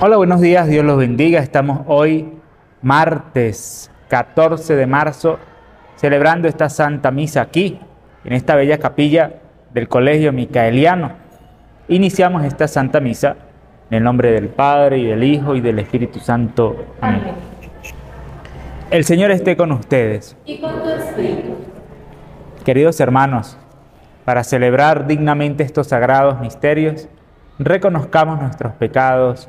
Hola, buenos días, Dios los bendiga. Estamos hoy, martes 14 de marzo, celebrando esta Santa Misa aquí, en esta bella capilla del Colegio Micaeliano. Iniciamos esta Santa Misa en el nombre del Padre y del Hijo y del Espíritu Santo. Amén. El Señor esté con ustedes. Y con tu espíritu. Queridos hermanos, para celebrar dignamente estos sagrados misterios, reconozcamos nuestros pecados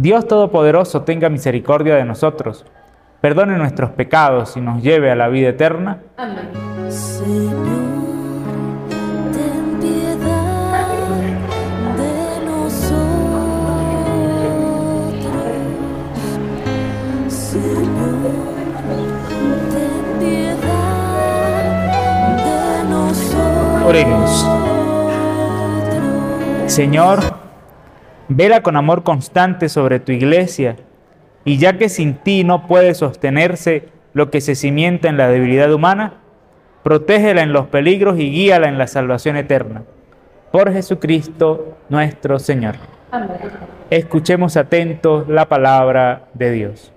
Dios Todopoderoso tenga misericordia de nosotros, perdone nuestros pecados y nos lleve a la vida eterna. Amén. Señor, ten piedad de nosotros. Señor, ten piedad de nosotros. Oremos. Señor, vela con amor constante sobre tu iglesia, y ya que sin ti no puede sostenerse lo que se cimienta en la debilidad humana, protégela en los peligros y guíala en la salvación eterna. Por Jesucristo nuestro Señor. Amén. Escuchemos atentos la palabra de Dios.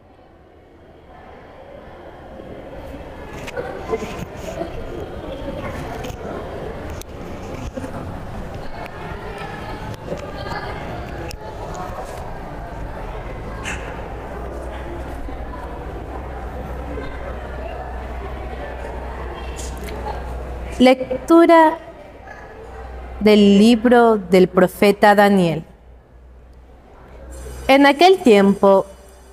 Lectura del libro del profeta Daniel. En aquel tiempo,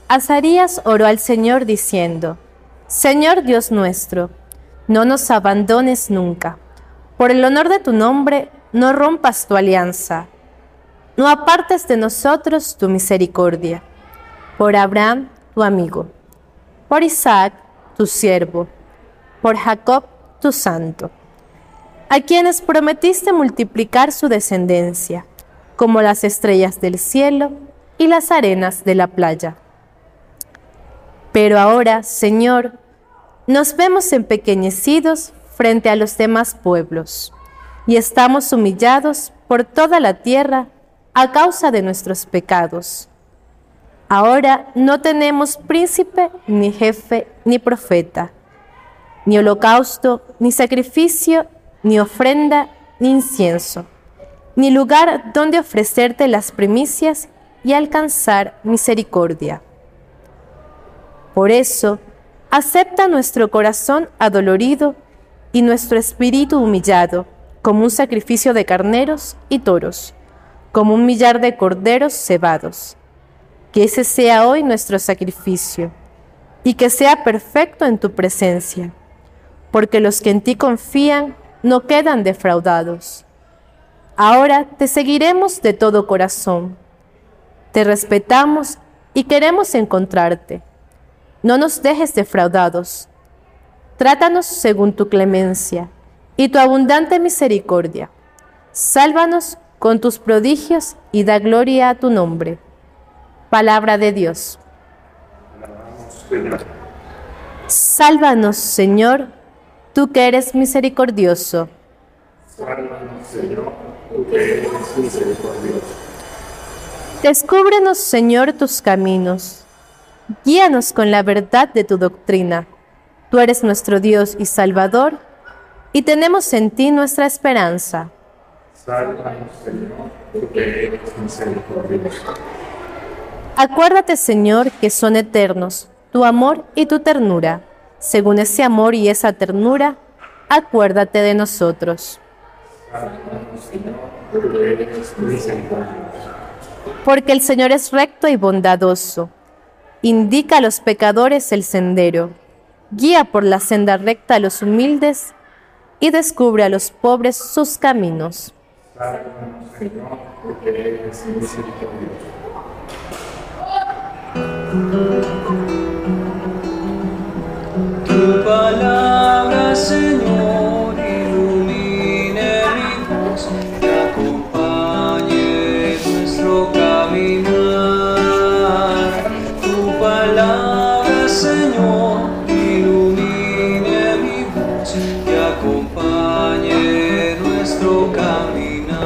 Azarías oró al Señor diciendo, Señor Dios nuestro, no nos abandones nunca. Por el honor de tu nombre, no rompas tu alianza. No apartes de nosotros tu misericordia. Por Abraham, tu amigo. Por Isaac, tu siervo. Por Jacob, tu santo a quienes prometiste multiplicar su descendencia, como las estrellas del cielo y las arenas de la playa. Pero ahora, Señor, nos vemos empequeñecidos frente a los demás pueblos y estamos humillados por toda la tierra a causa de nuestros pecados. Ahora no tenemos príncipe, ni jefe, ni profeta, ni holocausto, ni sacrificio, ni ofrenda, ni incienso, ni lugar donde ofrecerte las primicias y alcanzar misericordia. Por eso, acepta nuestro corazón adolorido y nuestro espíritu humillado como un sacrificio de carneros y toros, como un millar de corderos cebados. Que ese sea hoy nuestro sacrificio y que sea perfecto en tu presencia, porque los que en ti confían no quedan defraudados. Ahora te seguiremos de todo corazón. Te respetamos y queremos encontrarte. No nos dejes defraudados. Trátanos según tu clemencia y tu abundante misericordia. Sálvanos con tus prodigios y da gloria a tu nombre. Palabra de Dios. Sálvanos, Señor, tú que eres misericordioso. Descúbrenos, Señor, tus caminos. Guíanos con la verdad de tu doctrina. Tú eres nuestro Dios y Salvador, y tenemos en ti nuestra esperanza. Sálvanos, Señor, tú que eres misericordioso. Acuérdate, Señor, que son eternos tu amor y tu ternura. Según ese amor y esa ternura, acuérdate de nosotros. Porque el Señor es recto y bondadoso. Indica a los pecadores el sendero. Guía por la senda recta a los humildes y descubre a los pobres sus caminos. Tu palabra, Señor, ilumine mi voz y acompañe nuestro caminar. Tu palabra, Señor, ilumine mi voz y acompañe nuestro caminar.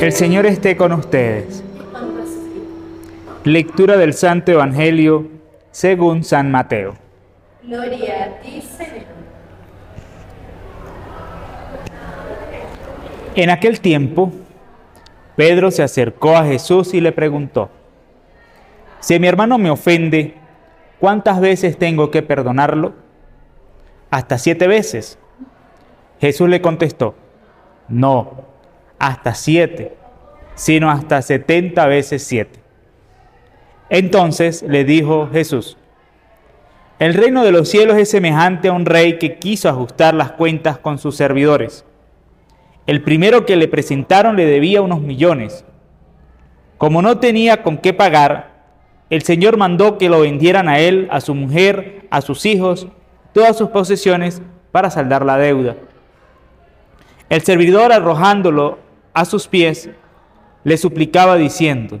El Señor esté con ustedes. Lectura del Santo Evangelio según San Mateo. Gloria a ti, Señor. En aquel tiempo, Pedro se acercó a Jesús y le preguntó, Si mi hermano me ofende, ¿cuántas veces tengo que perdonarlo? Hasta siete veces. Jesús le contestó, no, hasta siete, sino hasta setenta veces siete. Entonces le dijo Jesús, el reino de los cielos es semejante a un rey que quiso ajustar las cuentas con sus servidores. El primero que le presentaron le debía unos millones. Como no tenía con qué pagar, el Señor mandó que lo vendieran a él, a su mujer, a sus hijos, todas sus posesiones para saldar la deuda. El servidor, arrojándolo a sus pies, le suplicaba diciendo,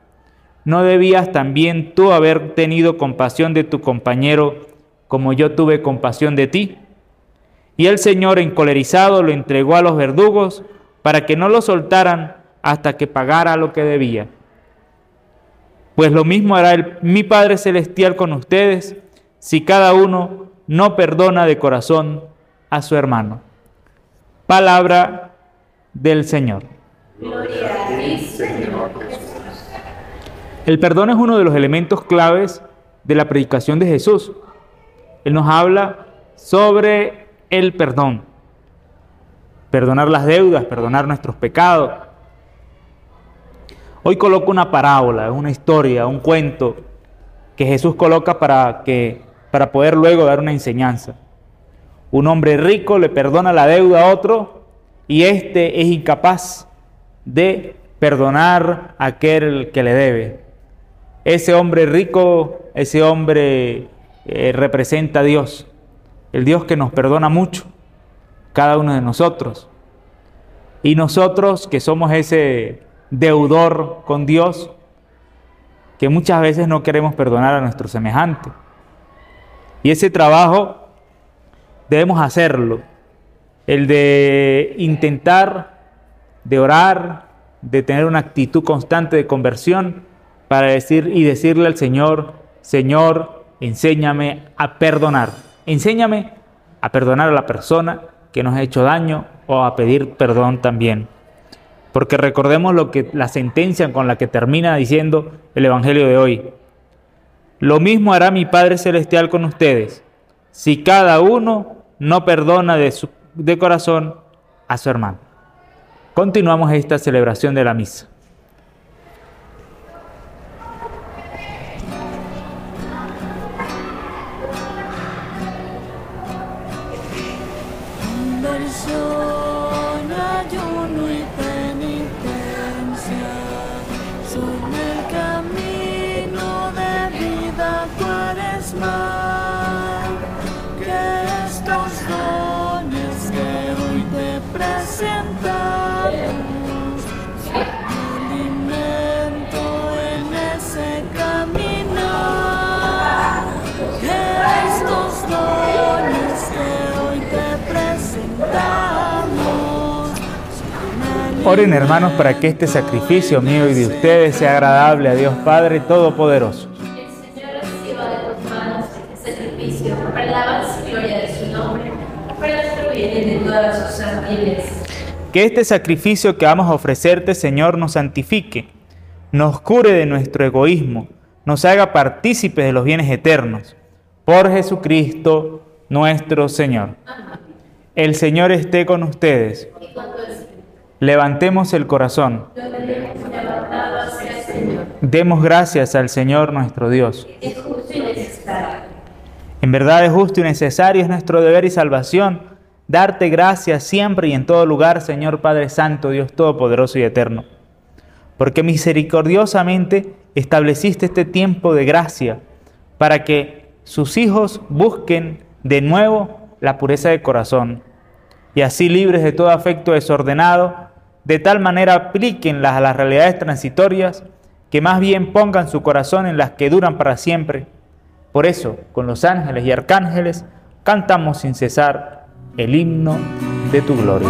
¿No debías también tú haber tenido compasión de tu compañero como yo tuve compasión de ti? Y el Señor, encolerizado, lo entregó a los verdugos para que no lo soltaran hasta que pagara lo que debía. Pues lo mismo hará el, mi Padre Celestial con ustedes si cada uno no perdona de corazón a su hermano. Palabra del Señor. Gloria a Señor. El perdón es uno de los elementos claves de la predicación de Jesús. Él nos habla sobre el perdón. Perdonar las deudas, perdonar nuestros pecados. Hoy coloco una parábola, una historia, un cuento que Jesús coloca para, que, para poder luego dar una enseñanza. Un hombre rico le perdona la deuda a otro y éste es incapaz de perdonar a aquel que le debe. Ese hombre rico, ese hombre eh, representa a Dios, el Dios que nos perdona mucho, cada uno de nosotros. Y nosotros que somos ese deudor con Dios, que muchas veces no queremos perdonar a nuestro semejante. Y ese trabajo debemos hacerlo, el de intentar, de orar, de tener una actitud constante de conversión para decir y decirle al Señor, Señor, enséñame a perdonar. Enséñame a perdonar a la persona que nos ha hecho daño o a pedir perdón también. Porque recordemos lo que la sentencia con la que termina diciendo el evangelio de hoy. Lo mismo hará mi Padre celestial con ustedes, si cada uno no perdona de, su, de corazón a su hermano. Continuamos esta celebración de la misa. Oren hermanos para que este sacrificio mío y de ustedes sea agradable a Dios Padre Todopoderoso. El Señor reciba de tus manos este sacrificio para la y gloria de su nombre, para nuestro bien y de todas sus. Que este sacrificio que vamos a ofrecerte, Señor, nos santifique, nos cure de nuestro egoísmo, nos haga partícipes de los bienes eternos. Por Jesucristo nuestro Señor. El Señor esté con ustedes. Levantemos el corazón. Demos gracias al Señor nuestro Dios. En verdad es justo y necesario, es nuestro deber y salvación darte gracias siempre y en todo lugar, Señor Padre Santo, Dios Todopoderoso y Eterno. Porque misericordiosamente estableciste este tiempo de gracia para que sus hijos busquen de nuevo la pureza de corazón y así libres de todo afecto desordenado, de tal manera aplíquenlas a las realidades transitorias que más bien pongan su corazón en las que duran para siempre. Por eso, con los ángeles y arcángeles, cantamos sin cesar el himno de tu gloria.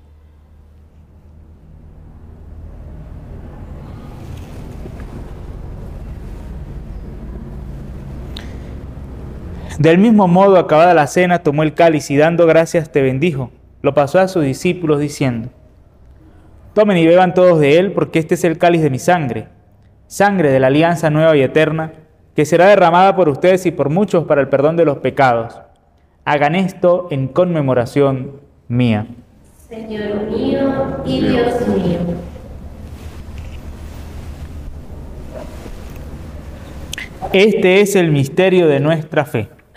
Del mismo modo, acabada la cena, tomó el cáliz y dando gracias te bendijo. Lo pasó a sus discípulos diciendo, Tomen y beban todos de él, porque este es el cáliz de mi sangre, sangre de la alianza nueva y eterna, que será derramada por ustedes y por muchos para el perdón de los pecados. Hagan esto en conmemoración mía. Señor mío y Dios mío. Este es el misterio de nuestra fe.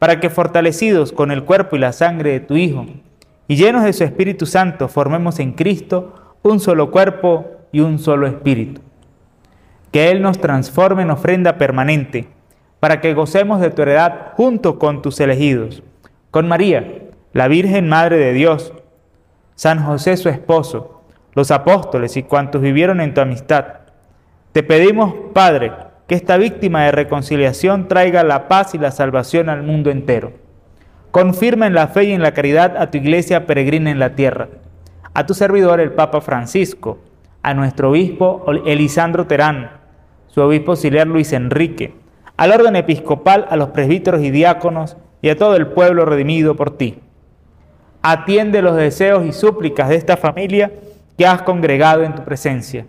para que fortalecidos con el cuerpo y la sangre de tu Hijo y llenos de su Espíritu Santo formemos en Cristo un solo cuerpo y un solo espíritu. Que Él nos transforme en ofrenda permanente, para que gocemos de tu heredad junto con tus elegidos, con María, la Virgen Madre de Dios, San José su esposo, los apóstoles y cuantos vivieron en tu amistad. Te pedimos, Padre, que esta víctima de reconciliación traiga la paz y la salvación al mundo entero. Confirma en la fe y en la caridad a tu iglesia peregrina en la tierra, a tu servidor el Papa Francisco, a nuestro obispo Elisandro Terán, su obispo auxiliar Luis Enrique, al orden episcopal, a los presbíteros y diáconos y a todo el pueblo redimido por ti. Atiende los deseos y súplicas de esta familia que has congregado en tu presencia.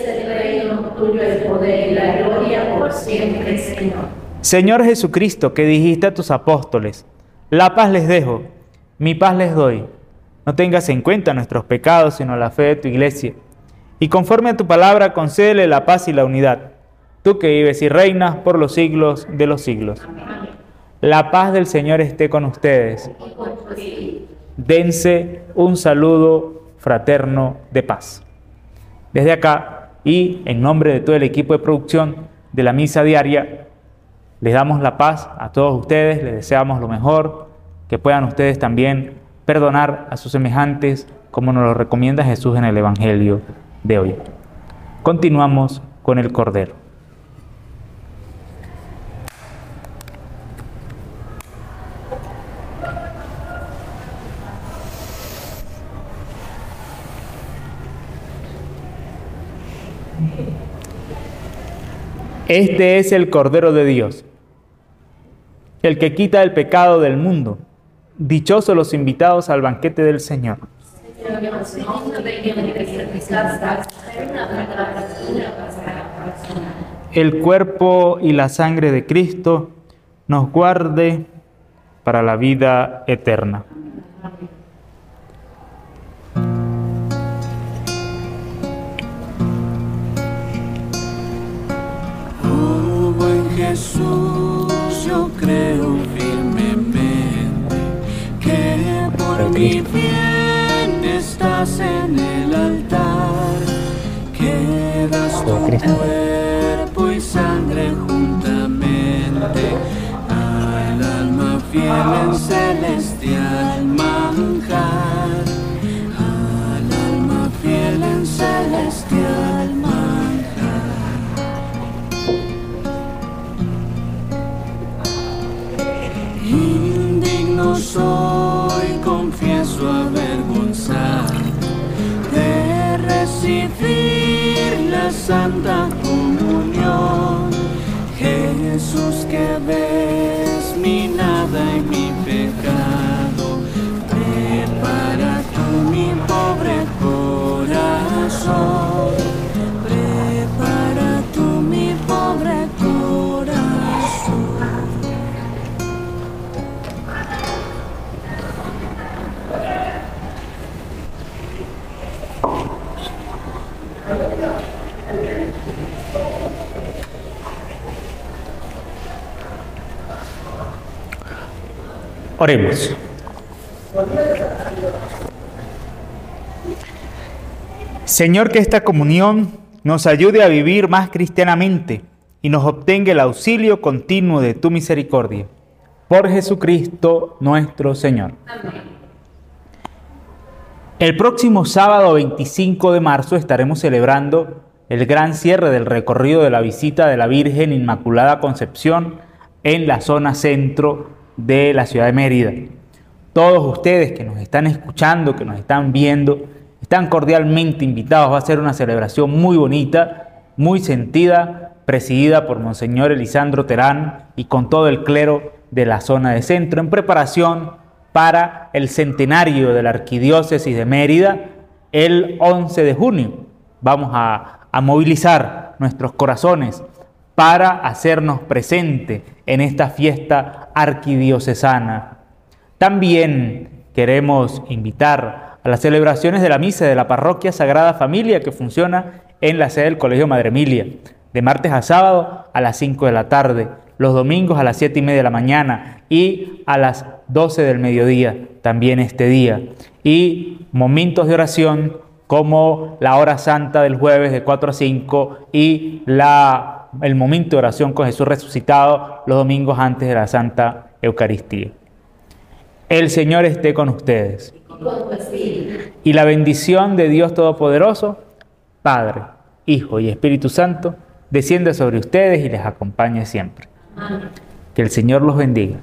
Señor Jesucristo, que dijiste a tus apóstoles, la paz les dejo, mi paz les doy. No tengas en cuenta nuestros pecados, sino la fe de tu iglesia. Y conforme a tu palabra, concédele la paz y la unidad. Tú que vives y reinas por los siglos de los siglos. La paz del Señor esté con ustedes. Dense un saludo fraterno de paz. Desde acá y en nombre de todo el equipo de producción de la misa diaria, les damos la paz a todos ustedes, les deseamos lo mejor, que puedan ustedes también perdonar a sus semejantes como nos lo recomienda Jesús en el Evangelio de hoy. Continuamos con el Cordero. Este es el Cordero de Dios, el que quita el pecado del mundo. Dichosos los invitados al banquete del Señor. El cuerpo y la sangre de Cristo nos guarde para la vida eterna. Jesús, yo creo firmemente que por mi bien estás en el altar, que das tu cuerpo y sangre juntamente al alma fiel en celestial manjar, soy, confieso avergonzado de recibir la Santa Comunión. Jesús que ves mi nada y mi Oremos. Señor, que esta comunión nos ayude a vivir más cristianamente y nos obtenga el auxilio continuo de tu misericordia. Por Jesucristo nuestro Señor. El próximo sábado 25 de marzo estaremos celebrando el gran cierre del recorrido de la visita de la Virgen Inmaculada Concepción en la zona centro de la ciudad de Mérida. Todos ustedes que nos están escuchando, que nos están viendo, están cordialmente invitados. Va a ser una celebración muy bonita, muy sentida, presidida por Monseñor Elisandro Terán y con todo el clero de la zona de centro, en preparación para el centenario de la Arquidiócesis de Mérida el 11 de junio. Vamos a, a movilizar nuestros corazones para hacernos presente en esta fiesta arquidiocesana. También queremos invitar a las celebraciones de la misa de la parroquia Sagrada Familia que funciona en la sede del Colegio Madre Emilia. de martes a sábado a las 5 de la tarde, los domingos a las 7 y media de la mañana y a las 12 del mediodía, también este día. Y momentos de oración como la hora santa del jueves de 4 a 5 y la, el momento de oración con Jesús resucitado los domingos antes de la Santa Eucaristía. El Señor esté con ustedes. Y la bendición de Dios Todopoderoso, Padre, Hijo y Espíritu Santo, descienda sobre ustedes y les acompañe siempre. Que el Señor los bendiga.